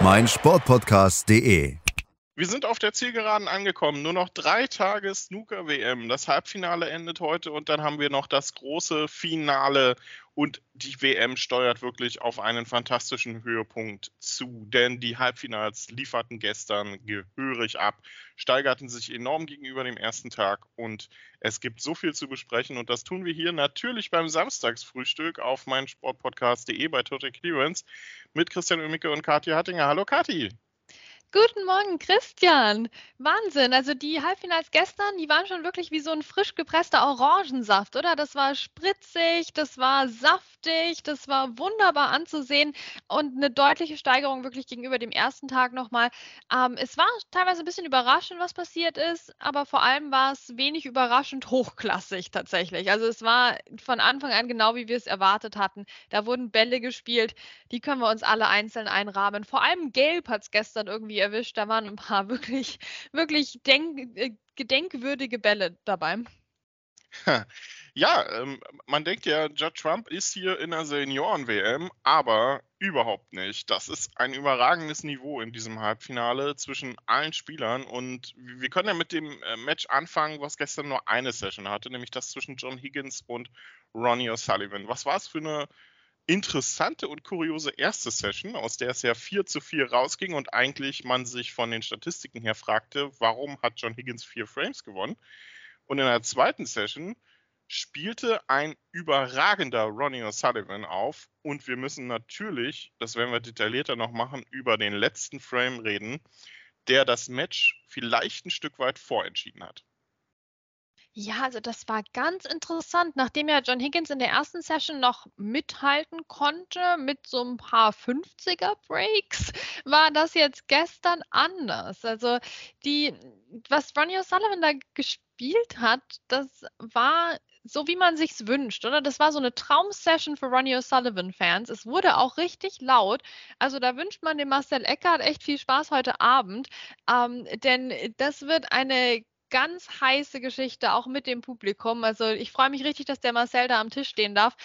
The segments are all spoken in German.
meinsportpodcast.de. Wir sind auf der Zielgeraden angekommen. Nur noch drei Tage Snooker-WM. Das Halbfinale endet heute und dann haben wir noch das große Finale. Und die WM steuert wirklich auf einen fantastischen Höhepunkt zu, denn die Halbfinals lieferten gestern gehörig ab, steigerten sich enorm gegenüber dem ersten Tag und es gibt so viel zu besprechen und das tun wir hier natürlich beim Samstagsfrühstück auf meinsportpodcast.de bei Total Clearance mit Christian Oemicke und Kathi Hattinger. Hallo Kathi! Guten Morgen, Christian. Wahnsinn. Also die Halbfinals gestern, die waren schon wirklich wie so ein frisch gepresster Orangensaft, oder? Das war spritzig, das war saftig, das war wunderbar anzusehen und eine deutliche Steigerung wirklich gegenüber dem ersten Tag nochmal. Ähm, es war teilweise ein bisschen überraschend, was passiert ist, aber vor allem war es wenig überraschend hochklassig tatsächlich. Also es war von Anfang an genau wie wir es erwartet hatten. Da wurden Bälle gespielt, die können wir uns alle einzeln einrahmen. Vor allem Gelb hat es gestern irgendwie erwischt. Da waren ein paar wirklich, wirklich denk, äh, gedenkwürdige Bälle dabei. Ja, ähm, man denkt ja, Judge Trump ist hier in der Senioren-WM, aber überhaupt nicht. Das ist ein überragendes Niveau in diesem Halbfinale zwischen allen Spielern und wir können ja mit dem äh, Match anfangen, was gestern nur eine Session hatte, nämlich das zwischen John Higgins und Ronnie O'Sullivan. Was war es für eine interessante und kuriose erste Session, aus der es ja 4 zu 4 rausging und eigentlich man sich von den Statistiken her fragte, warum hat John Higgins vier Frames gewonnen? Und in der zweiten Session spielte ein überragender Ronnie O'Sullivan auf und wir müssen natürlich, das werden wir detaillierter noch machen, über den letzten Frame reden, der das Match vielleicht ein Stück weit vorentschieden hat. Ja, also das war ganz interessant. Nachdem ja John Higgins in der ersten Session noch mithalten konnte mit so ein paar 50er Breaks, war das jetzt gestern anders. Also die, was Ronnie O'Sullivan da gespielt hat, das war so, wie man sich's wünscht, oder? Das war so eine Traumsession für Ronnie O'Sullivan-Fans. Es wurde auch richtig laut. Also da wünscht man dem Marcel Eckert echt viel Spaß heute Abend, ähm, denn das wird eine ganz heiße Geschichte, auch mit dem Publikum. Also ich freue mich richtig, dass der Marcel da am Tisch stehen darf.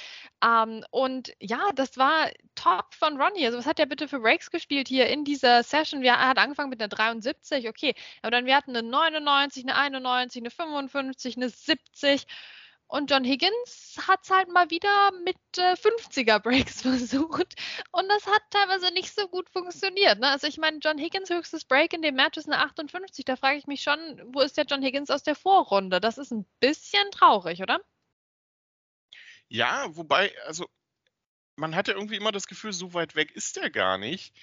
Ähm, und ja, das war top von Ronnie. Also was hat der bitte für Breaks gespielt hier in dieser Session? Wir, er hat angefangen mit einer 73, okay. Aber dann wir hatten eine 99, eine 91, eine 55, eine 70. Und John Higgins hat es halt mal wieder mit äh, 50er Breaks versucht. Und das hat teilweise nicht so gut funktioniert. Ne? Also ich meine, John Higgins höchstes Break in dem Match ist eine 58. Da frage ich mich schon, wo ist der John Higgins aus der Vorrunde? Das ist ein bisschen traurig, oder? Ja, wobei, also man hat ja irgendwie immer das Gefühl, so weit weg ist der gar nicht.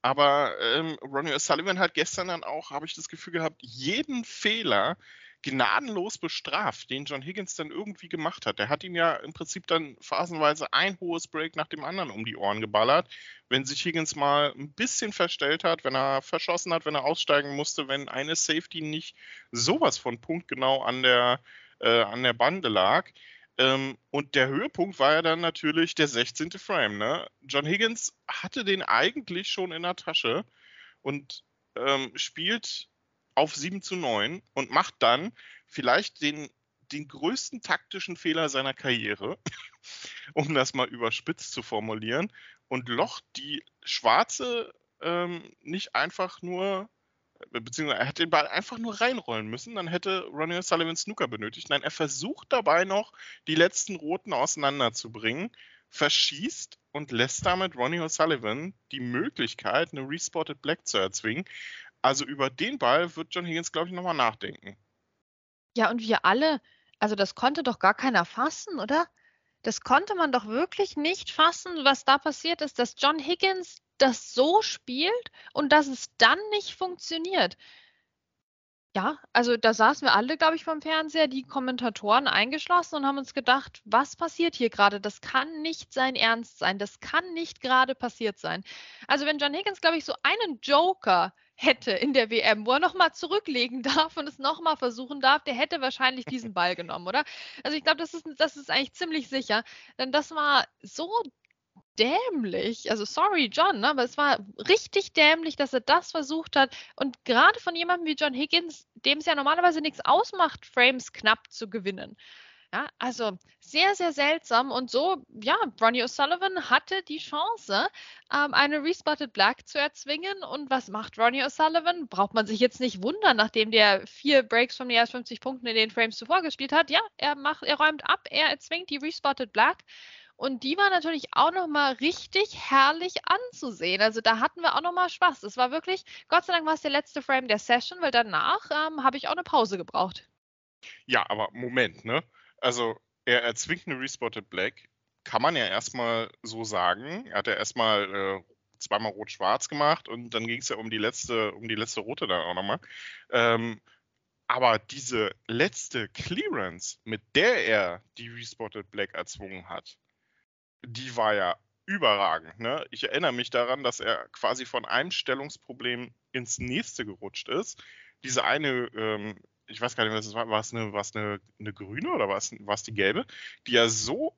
Aber ähm, Ronnie O'Sullivan hat gestern dann auch, habe ich das Gefühl gehabt, jeden Fehler, gnadenlos bestraft, den John Higgins dann irgendwie gemacht hat. Er hat ihm ja im Prinzip dann phasenweise ein hohes Break nach dem anderen um die Ohren geballert. Wenn sich Higgins mal ein bisschen verstellt hat, wenn er verschossen hat, wenn er aussteigen musste, wenn eine Safety nicht sowas von punktgenau an der, äh, an der Bande lag. Ähm, und der Höhepunkt war ja dann natürlich der 16. Frame. Ne? John Higgins hatte den eigentlich schon in der Tasche und ähm, spielt auf 7 zu 9 und macht dann vielleicht den, den größten taktischen Fehler seiner Karriere, um das mal überspitzt zu formulieren, und locht die schwarze ähm, nicht einfach nur, äh, beziehungsweise er hätte den Ball einfach nur reinrollen müssen, dann hätte Ronnie Sullivan Snooker benötigt. Nein, er versucht dabei noch, die letzten Roten auseinanderzubringen, verschießt und lässt damit Ronnie O'Sullivan die Möglichkeit, eine Respotted Black zu erzwingen. Also über den Ball wird John Higgins, glaube ich, nochmal nachdenken. Ja, und wir alle, also das konnte doch gar keiner fassen, oder? Das konnte man doch wirklich nicht fassen, was da passiert ist, dass John Higgins das so spielt und dass es dann nicht funktioniert. Ja, also da saßen wir alle, glaube ich, vom Fernseher, die Kommentatoren eingeschlossen und haben uns gedacht, was passiert hier gerade? Das kann nicht sein Ernst sein. Das kann nicht gerade passiert sein. Also wenn John Higgins, glaube ich, so einen Joker hätte in der WM, wo er nochmal zurücklegen darf und es nochmal versuchen darf, der hätte wahrscheinlich diesen Ball genommen, oder? Also ich glaube, das ist, das ist eigentlich ziemlich sicher. Denn das war so dämlich. Also sorry, John, ne, aber es war richtig dämlich, dass er das versucht hat. Und gerade von jemandem wie John Higgins, dem es ja normalerweise nichts ausmacht, Frames knapp zu gewinnen. Ja, also sehr, sehr seltsam. Und so, ja, Ronnie O'Sullivan hatte die Chance, ähm, eine Respotted Black zu erzwingen. Und was macht Ronnie O'Sullivan? Braucht man sich jetzt nicht wundern, nachdem der vier Breaks von mehr als 50 Punkten in den Frames zuvor gespielt hat. Ja, er macht, er räumt ab, er erzwingt die Respotted Black. Und die war natürlich auch nochmal richtig herrlich anzusehen. Also da hatten wir auch nochmal Spaß. Das war wirklich, Gott sei Dank war es der letzte Frame der Session, weil danach ähm, habe ich auch eine Pause gebraucht. Ja, aber Moment, ne? Also er erzwingt eine Respotted Black, kann man ja erstmal so sagen. Er hat ja erstmal äh, zweimal rot-schwarz gemacht und dann ging es ja um die letzte, um die letzte rote dann auch nochmal. Ähm, aber diese letzte Clearance, mit der er die Respotted Black erzwungen hat, die war ja überragend. Ne? Ich erinnere mich daran, dass er quasi von einem Stellungsproblem ins nächste gerutscht ist. Diese eine, ähm, ich weiß gar nicht, was es war, war es eine, war es eine, eine grüne oder war es, war es die gelbe, die ja so,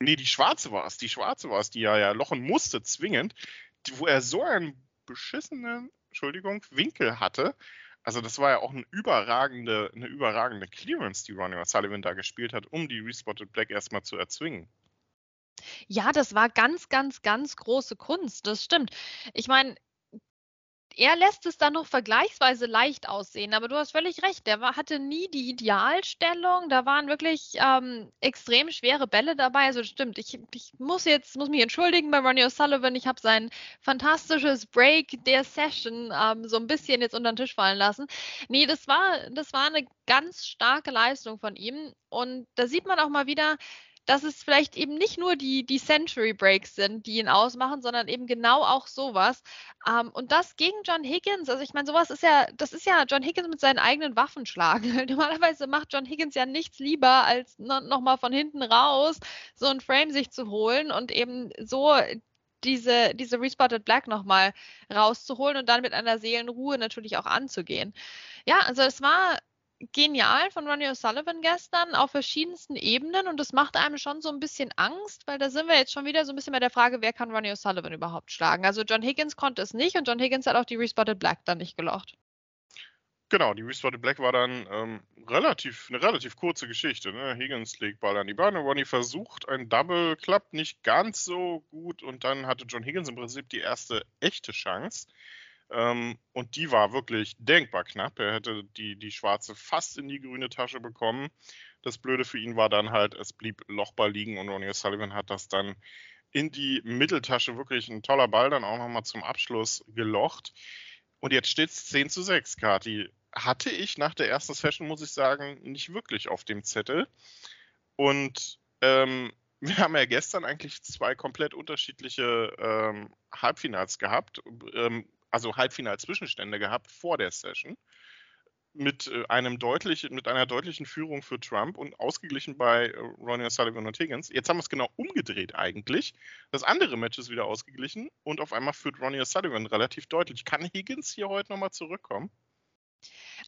nee, die schwarze war es, die schwarze war es, die er ja lochen musste, zwingend, die, wo er so einen beschissenen, Entschuldigung, Winkel hatte. Also das war ja auch eine überragende, eine überragende Clearance, die Ronnie O'Sullivan da gespielt hat, um die Respotted Black erstmal zu erzwingen. Ja, das war ganz, ganz, ganz große Kunst. Das stimmt. Ich meine, er lässt es dann noch vergleichsweise leicht aussehen, aber du hast völlig recht. Der war, hatte nie die Idealstellung. Da waren wirklich ähm, extrem schwere Bälle dabei. Also stimmt, ich, ich muss jetzt muss mich entschuldigen bei Ronnie O'Sullivan. Ich habe sein fantastisches Break der Session ähm, so ein bisschen jetzt unter den Tisch fallen lassen. Nee, das war, das war eine ganz starke Leistung von ihm. Und da sieht man auch mal wieder, dass es vielleicht eben nicht nur die, die Century Breaks sind, die ihn ausmachen, sondern eben genau auch sowas. Ähm, und das gegen John Higgins, also ich meine, sowas ist ja, das ist ja John Higgins mit seinen eigenen Waffen schlagen. Normalerweise macht John Higgins ja nichts lieber, als nochmal von hinten raus so ein Frame sich zu holen und eben so diese, diese Respotted Black nochmal rauszuholen und dann mit einer Seelenruhe natürlich auch anzugehen. Ja, also es war genial von Ronnie O'Sullivan gestern auf verschiedensten Ebenen und das macht einem schon so ein bisschen Angst, weil da sind wir jetzt schon wieder so ein bisschen bei der Frage, wer kann Ronnie O'Sullivan überhaupt schlagen? Also John Higgins konnte es nicht und John Higgins hat auch die Respotted Black dann nicht gelocht. Genau, die Respotted Black war dann ähm, relativ, eine relativ kurze Geschichte. Ne? Higgins legt Ball an die Beine, Ronnie versucht ein Double, klappt nicht ganz so gut und dann hatte John Higgins im Prinzip die erste echte Chance. Ähm, und die war wirklich denkbar knapp. Er hätte die, die schwarze fast in die grüne Tasche bekommen. Das Blöde für ihn war dann halt, es blieb Lochball liegen und Ronnie Sullivan hat das dann in die Mitteltasche wirklich ein toller Ball dann auch nochmal zum Abschluss gelocht. Und jetzt steht es 10 zu 6, Kati. Hatte ich nach der ersten Session, muss ich sagen, nicht wirklich auf dem Zettel. Und ähm, wir haben ja gestern eigentlich zwei komplett unterschiedliche ähm, Halbfinals gehabt. Ähm, also Halbfinal-Zwischenstände gehabt vor der Session mit äh, einem deutlich, mit einer deutlichen Führung für Trump und ausgeglichen bei äh, Ronnie Sullivan und Higgins. Jetzt haben wir es genau umgedreht eigentlich. Das andere Match ist wieder ausgeglichen und auf einmal führt Ronnie Sullivan relativ deutlich. Kann Higgins hier heute nochmal zurückkommen?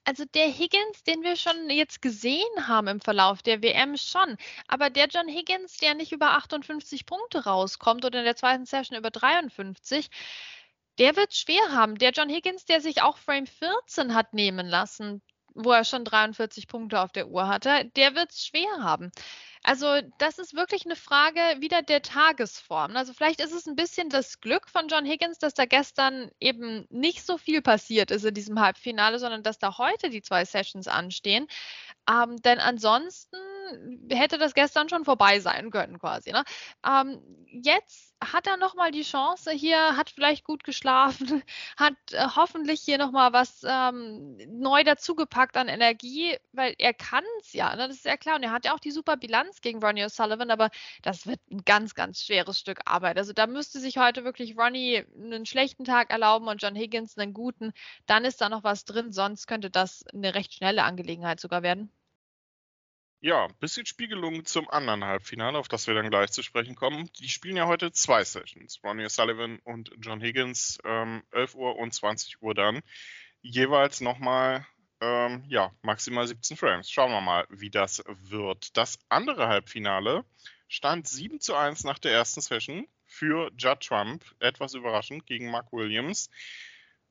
Also der Higgins, den wir schon jetzt gesehen haben im Verlauf der WM schon, aber der John Higgins, der nicht über 58 Punkte rauskommt oder in der zweiten Session über 53, der wird schwer haben. Der John Higgins, der sich auch Frame 14 hat nehmen lassen, wo er schon 43 Punkte auf der Uhr hatte, der wird es schwer haben. Also das ist wirklich eine Frage wieder der Tagesform. Also vielleicht ist es ein bisschen das Glück von John Higgins, dass da gestern eben nicht so viel passiert ist in diesem Halbfinale, sondern dass da heute die zwei Sessions anstehen. Ähm, denn ansonsten hätte das gestern schon vorbei sein können quasi. Ne? Ähm, jetzt hat er nochmal die Chance hier, hat vielleicht gut geschlafen, hat äh, hoffentlich hier nochmal was ähm, neu dazugepackt an Energie, weil er kann es ja, ne? das ist ja klar. Und er hat ja auch die super Bilanz gegen Ronnie O'Sullivan, aber das wird ein ganz, ganz schweres Stück Arbeit. Also da müsste sich heute wirklich Ronnie einen schlechten Tag erlauben und John Higgins einen guten. Dann ist da noch was drin, sonst könnte das eine recht schnelle Angelegenheit sogar werden. Ja, bisschen Spiegelung zum anderen Halbfinale, auf das wir dann gleich zu sprechen kommen. Die spielen ja heute zwei Sessions. Ronnie Sullivan und John Higgins, ähm, 11 Uhr und 20 Uhr dann. Jeweils nochmal, ähm, ja, maximal 17 Frames. Schauen wir mal, wie das wird. Das andere Halbfinale stand 7 zu 1 nach der ersten Session für Judd Trump, etwas überraschend, gegen Mark Williams.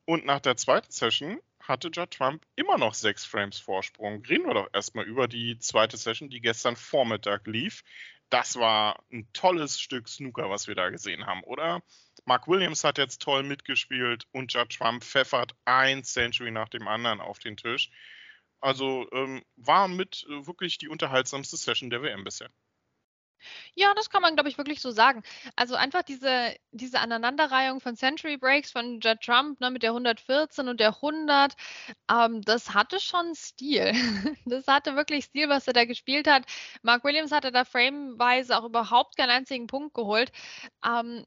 Und nach der zweiten Session hatte Judd Trump immer noch sechs Frames Vorsprung. Reden wir doch erstmal über die zweite Session, die gestern Vormittag lief. Das war ein tolles Stück Snooker, was wir da gesehen haben, oder? Mark Williams hat jetzt toll mitgespielt und Judd Trump pfeffert ein Century nach dem anderen auf den Tisch. Also ähm, war mit äh, wirklich die unterhaltsamste Session der WM bisher. Ja, das kann man, glaube ich, wirklich so sagen. Also einfach diese, diese Aneinanderreihung von Century Breaks von Judd Trump ne, mit der 114 und der 100, ähm, das hatte schon Stil. Das hatte wirklich Stil, was er da gespielt hat. Mark Williams hatte da frameweise auch überhaupt keinen einzigen Punkt geholt. Ähm,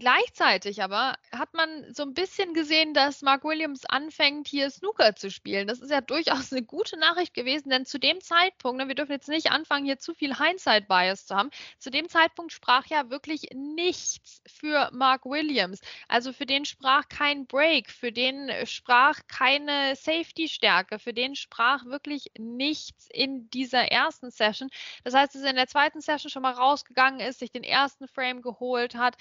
Gleichzeitig aber hat man so ein bisschen gesehen, dass Mark Williams anfängt, hier Snooker zu spielen. Das ist ja durchaus eine gute Nachricht gewesen, denn zu dem Zeitpunkt, ne, wir dürfen jetzt nicht anfangen, hier zu viel Hindsight-Bias zu haben, zu dem Zeitpunkt sprach ja wirklich nichts für Mark Williams. Also für den sprach kein Break, für den sprach keine Safety-Stärke, für den sprach wirklich nichts in dieser ersten Session. Das heißt, dass er in der zweiten Session schon mal rausgegangen ist, sich den ersten Frame geholt hat.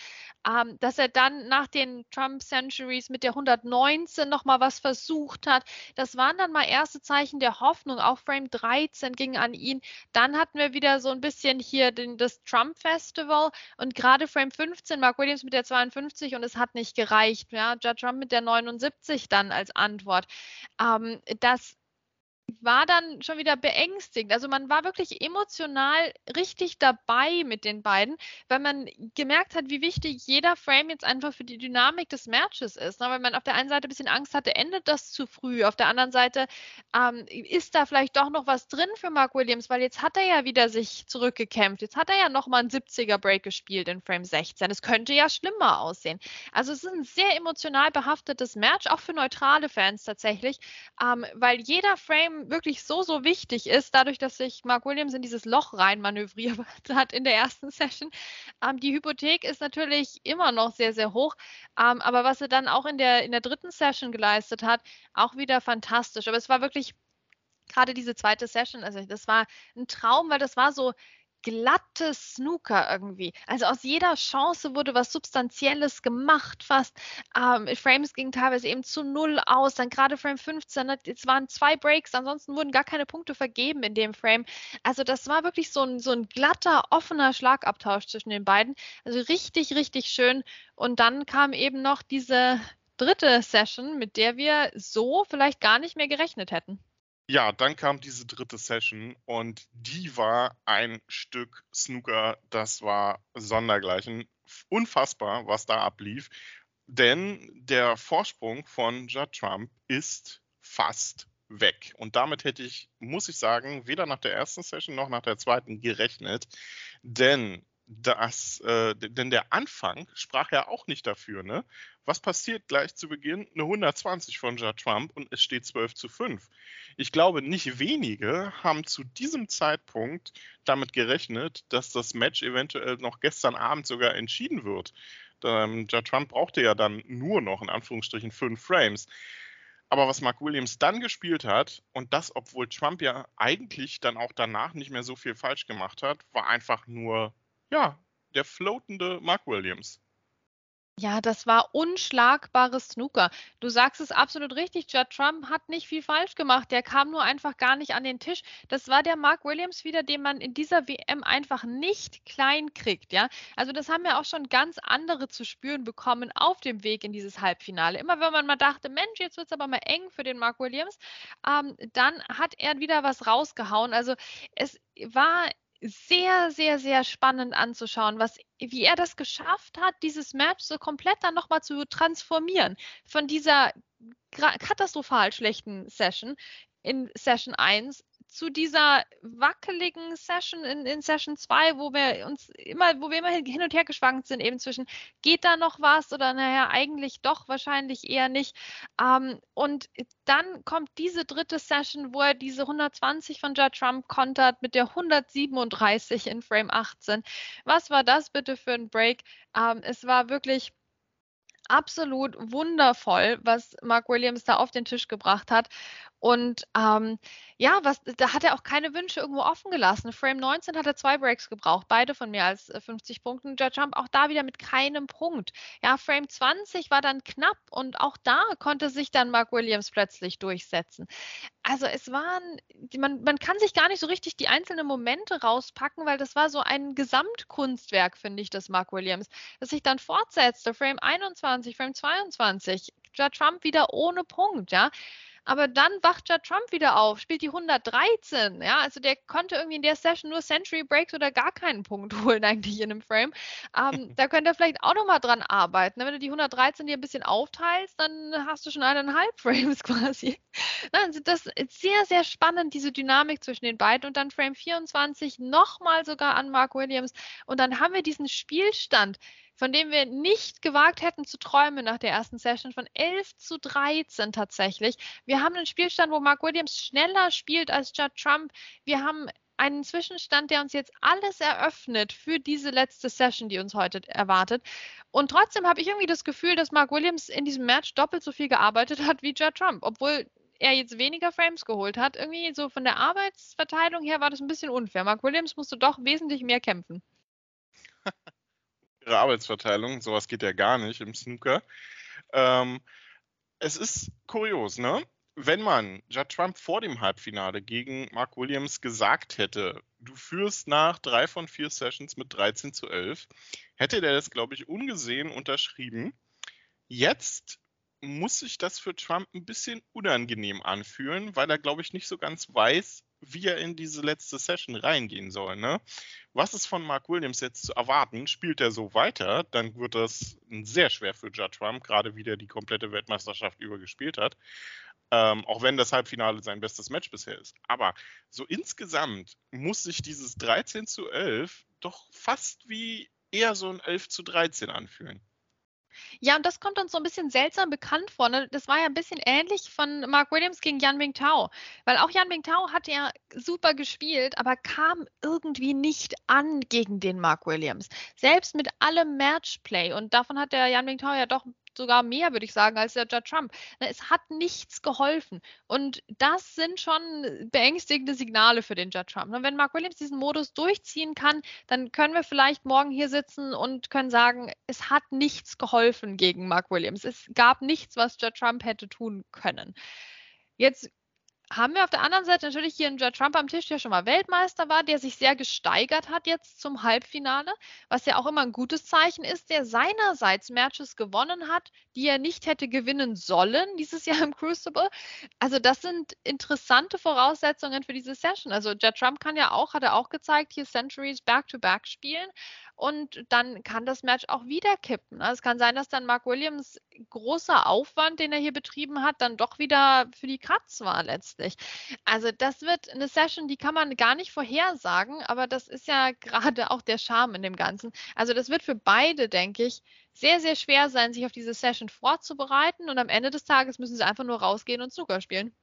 Ähm, dass er dann nach den Trump Centuries mit der 119 nochmal was versucht hat. Das waren dann mal erste Zeichen der Hoffnung. Auch Frame 13 ging an ihn. Dann hatten wir wieder so ein bisschen hier den, das Trump Festival und gerade Frame 15, Mark Williams mit der 52 und es hat nicht gereicht. Ja, Judge Trump mit der 79 dann als Antwort. Ähm, das war dann schon wieder beängstigend. Also man war wirklich emotional richtig dabei mit den beiden, weil man gemerkt hat, wie wichtig jeder Frame jetzt einfach für die Dynamik des Matches ist. Ne? Weil man auf der einen Seite ein bisschen Angst hatte, endet das zu früh. Auf der anderen Seite ähm, ist da vielleicht doch noch was drin für Mark Williams, weil jetzt hat er ja wieder sich zurückgekämpft. Jetzt hat er ja nochmal einen 70er Break gespielt in Frame 16. Es könnte ja schlimmer aussehen. Also es ist ein sehr emotional behaftetes Match, auch für neutrale Fans tatsächlich, ähm, weil jeder Frame wirklich so, so wichtig ist, dadurch, dass sich Mark Williams in dieses Loch rein manövriert hat in der ersten Session. Ähm, die Hypothek ist natürlich immer noch sehr, sehr hoch. Ähm, aber was er dann auch in der, in der dritten Session geleistet hat, auch wieder fantastisch. Aber es war wirklich gerade diese zweite Session, also das war ein Traum, weil das war so glattes Snooker irgendwie. Also aus jeder Chance wurde was Substanzielles gemacht, fast. Ähm, Frames gingen teilweise eben zu null aus. Dann gerade Frame 15, ne, es waren zwei Breaks, ansonsten wurden gar keine Punkte vergeben in dem Frame. Also das war wirklich so ein, so ein glatter, offener Schlagabtausch zwischen den beiden. Also richtig, richtig schön. Und dann kam eben noch diese dritte Session, mit der wir so vielleicht gar nicht mehr gerechnet hätten. Ja, dann kam diese dritte Session und die war ein Stück Snooker, das war sondergleichen. Unfassbar, was da ablief. Denn der Vorsprung von Judd Trump ist fast weg. Und damit hätte ich, muss ich sagen, weder nach der ersten Session noch nach der zweiten gerechnet. Denn das, äh, denn der Anfang sprach ja auch nicht dafür, ne? Was passiert gleich zu Beginn? Eine 120 von Judd Trump und es steht 12 zu 5. Ich glaube, nicht wenige haben zu diesem Zeitpunkt damit gerechnet, dass das Match eventuell noch gestern Abend sogar entschieden wird. Ähm, Judd Trump brauchte ja dann nur noch in Anführungsstrichen fünf Frames. Aber was Mark Williams dann gespielt hat, und das, obwohl Trump ja eigentlich dann auch danach nicht mehr so viel falsch gemacht hat, war einfach nur ja, der floatende Mark Williams. Ja, das war unschlagbares Snooker. Du sagst es absolut richtig. Judd Trump hat nicht viel falsch gemacht. Der kam nur einfach gar nicht an den Tisch. Das war der Mark Williams wieder, den man in dieser WM einfach nicht klein kriegt. Ja, also das haben ja auch schon ganz andere zu spüren bekommen auf dem Weg in dieses Halbfinale. Immer wenn man mal dachte, Mensch, jetzt wird es aber mal eng für den Mark Williams, ähm, dann hat er wieder was rausgehauen. Also es war sehr, sehr, sehr spannend anzuschauen, was, wie er das geschafft hat, dieses Match so komplett dann nochmal zu transformieren. Von dieser katastrophal schlechten Session in Session 1 zu dieser wackeligen Session in, in Session 2, wo wir uns immer, wo wir immer hin und her geschwankt sind, eben zwischen, geht da noch was oder naja, eigentlich doch, wahrscheinlich eher nicht. Ähm, und dann kommt diese dritte Session, wo er diese 120 von Judd Trump kontert mit der 137 in Frame 18. Was war das bitte für ein Break? Ähm, es war wirklich absolut wundervoll, was Mark Williams da auf den Tisch gebracht hat. Und ähm, ja, was, da hat er auch keine Wünsche irgendwo offen gelassen. Frame 19 hat er zwei Breaks gebraucht, beide von mehr als 50 äh, Punkten. Judge Jump auch da wieder mit keinem Punkt. Ja, Frame 20 war dann knapp und auch da konnte sich dann Mark Williams plötzlich durchsetzen. Also es waren, man, man kann sich gar nicht so richtig die einzelnen Momente rauspacken, weil das war so ein Gesamtkunstwerk, finde ich, das Mark Williams, das sich dann fortsetzte. Frame 21, Frame 22, Judge Trump wieder ohne Punkt, ja. Aber dann wacht ja Trump wieder auf, spielt die 113. Ja, also der konnte irgendwie in der Session nur Century Breaks oder gar keinen Punkt holen eigentlich in einem Frame. Ähm, da könnte er vielleicht auch nochmal dran arbeiten. Wenn du die 113 dir ein bisschen aufteilst, dann hast du schon eineinhalb Frames quasi. Also das ist sehr, sehr spannend, diese Dynamik zwischen den beiden. Und dann Frame 24 nochmal sogar an Mark Williams. Und dann haben wir diesen Spielstand von dem wir nicht gewagt hätten zu träumen nach der ersten Session, von 11 zu 13 tatsächlich. Wir haben einen Spielstand, wo Mark Williams schneller spielt als Judd Trump. Wir haben einen Zwischenstand, der uns jetzt alles eröffnet für diese letzte Session, die uns heute erwartet. Und trotzdem habe ich irgendwie das Gefühl, dass Mark Williams in diesem Match doppelt so viel gearbeitet hat wie Judd Trump, obwohl er jetzt weniger Frames geholt hat. Irgendwie so von der Arbeitsverteilung her war das ein bisschen unfair. Mark Williams musste doch wesentlich mehr kämpfen. Ihre Arbeitsverteilung. Sowas geht ja gar nicht im Snooker. Ähm, es ist kurios, ne? Wenn man Judd Trump vor dem Halbfinale gegen Mark Williams gesagt hätte, du führst nach drei von vier Sessions mit 13 zu 11, hätte der das, glaube ich, ungesehen unterschrieben. Jetzt muss sich das für Trump ein bisschen unangenehm anfühlen, weil er, glaube ich, nicht so ganz weiß, wie er in diese letzte Session reingehen soll. Ne? Was ist von Mark Williams jetzt zu erwarten? Spielt er so weiter, dann wird das sehr schwer für Judd Trump, gerade wie der die komplette Weltmeisterschaft übergespielt hat. Ähm, auch wenn das Halbfinale sein bestes Match bisher ist. Aber so insgesamt muss sich dieses 13 zu 11 doch fast wie eher so ein 11 zu 13 anfühlen. Ja, und das kommt uns so ein bisschen seltsam bekannt vor. Ne? Das war ja ein bisschen ähnlich von Mark Williams gegen Yan Mingtao. Weil auch Yan Mingtao hat ja super gespielt, aber kam irgendwie nicht an gegen den Mark Williams. Selbst mit allem Matchplay. Und davon hat der Yan Mingtao ja doch sogar mehr, würde ich sagen, als der Judd Trump. Ne, es hat nichts geholfen. Und das sind schon beängstigende Signale für den Judd Trump. Und ne, wenn Mark Williams diesen Modus durchziehen kann, dann können wir vielleicht morgen hier sitzen und können sagen, es hat nichts geholfen gegen Mark Williams. Es gab nichts, was Judd Trump hätte tun können. Jetzt haben wir auf der anderen Seite natürlich hier einen Judd Trump am Tisch, der schon mal Weltmeister war, der sich sehr gesteigert hat jetzt zum Halbfinale, was ja auch immer ein gutes Zeichen ist, der seinerseits Matches gewonnen hat, die er nicht hätte gewinnen sollen dieses Jahr im Crucible. Also das sind interessante Voraussetzungen für diese Session. Also Judd Trump kann ja auch, hat er auch gezeigt, hier Centuries back-to-back -back spielen und dann kann das Match auch wieder kippen. Ne? Es kann sein, dass dann Mark Williams großer Aufwand, den er hier betrieben hat, dann doch wieder für die Katz war letztlich. Also das wird eine Session, die kann man gar nicht vorhersagen, aber das ist ja gerade auch der Charme in dem Ganzen. Also das wird für beide, denke ich, sehr, sehr schwer sein, sich auf diese Session vorzubereiten und am Ende des Tages müssen sie einfach nur rausgehen und Snooker spielen.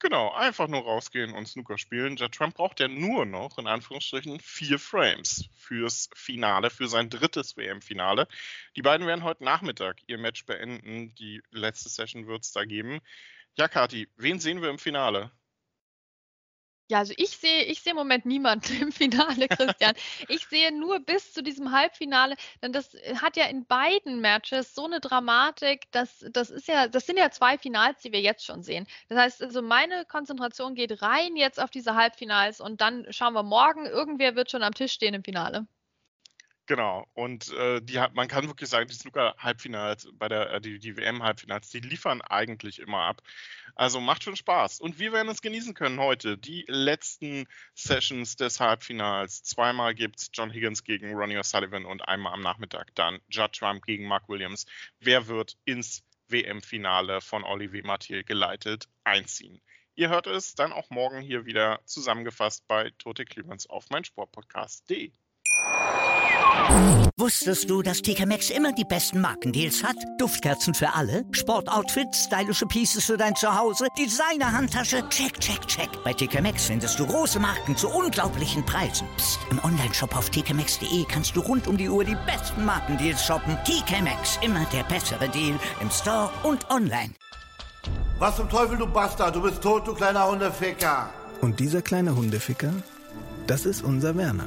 Genau, einfach nur rausgehen und Snooker spielen. Judd Trump braucht ja nur noch, in Anführungsstrichen, vier Frames fürs Finale, für sein drittes WM-Finale. Die beiden werden heute Nachmittag ihr Match beenden. Die letzte Session wird es da geben. Ja, Kati, wen sehen wir im Finale? Ja, also ich sehe, ich sehe im Moment niemanden im Finale, Christian. ich sehe nur bis zu diesem Halbfinale, denn das hat ja in beiden Matches so eine Dramatik, dass das ist ja, das sind ja zwei Finals, die wir jetzt schon sehen. Das heißt, also meine Konzentration geht rein jetzt auf diese Halbfinals und dann schauen wir morgen, irgendwer wird schon am Tisch stehen im Finale. Genau. Und äh, die hat, man kann wirklich sagen, die Snooker-Halbfinals bei der äh, die, die WM-Halbfinals, die liefern eigentlich immer ab. Also macht schon Spaß. Und wir werden es genießen können heute. Die letzten Sessions des Halbfinals. Zweimal gibt es John Higgins gegen Ronnie O'Sullivan und einmal am Nachmittag dann Judd Trump gegen Mark Williams. Wer wird ins WM-Finale von Olivier Mathieu geleitet einziehen? Ihr hört es dann auch morgen hier wieder zusammengefasst bei Tote Clemens auf meinsportpodcast.de. Wusstest du, dass TK Maxx immer die besten Markendeals hat? Duftkerzen für alle, Sportoutfits, stylische Pieces für dein Zuhause, Designer-Handtasche, check, check, check. Bei TK Maxx findest du große Marken zu unglaublichen Preisen. Psst. im Onlineshop auf tkmaxx.de kannst du rund um die Uhr die besten Markendeals shoppen. TK Maxx, immer der bessere Deal im Store und online. Was zum Teufel, du Bastard? Du bist tot, du kleiner Hundeficker. Und dieser kleine Hundeficker, das ist unser Werner.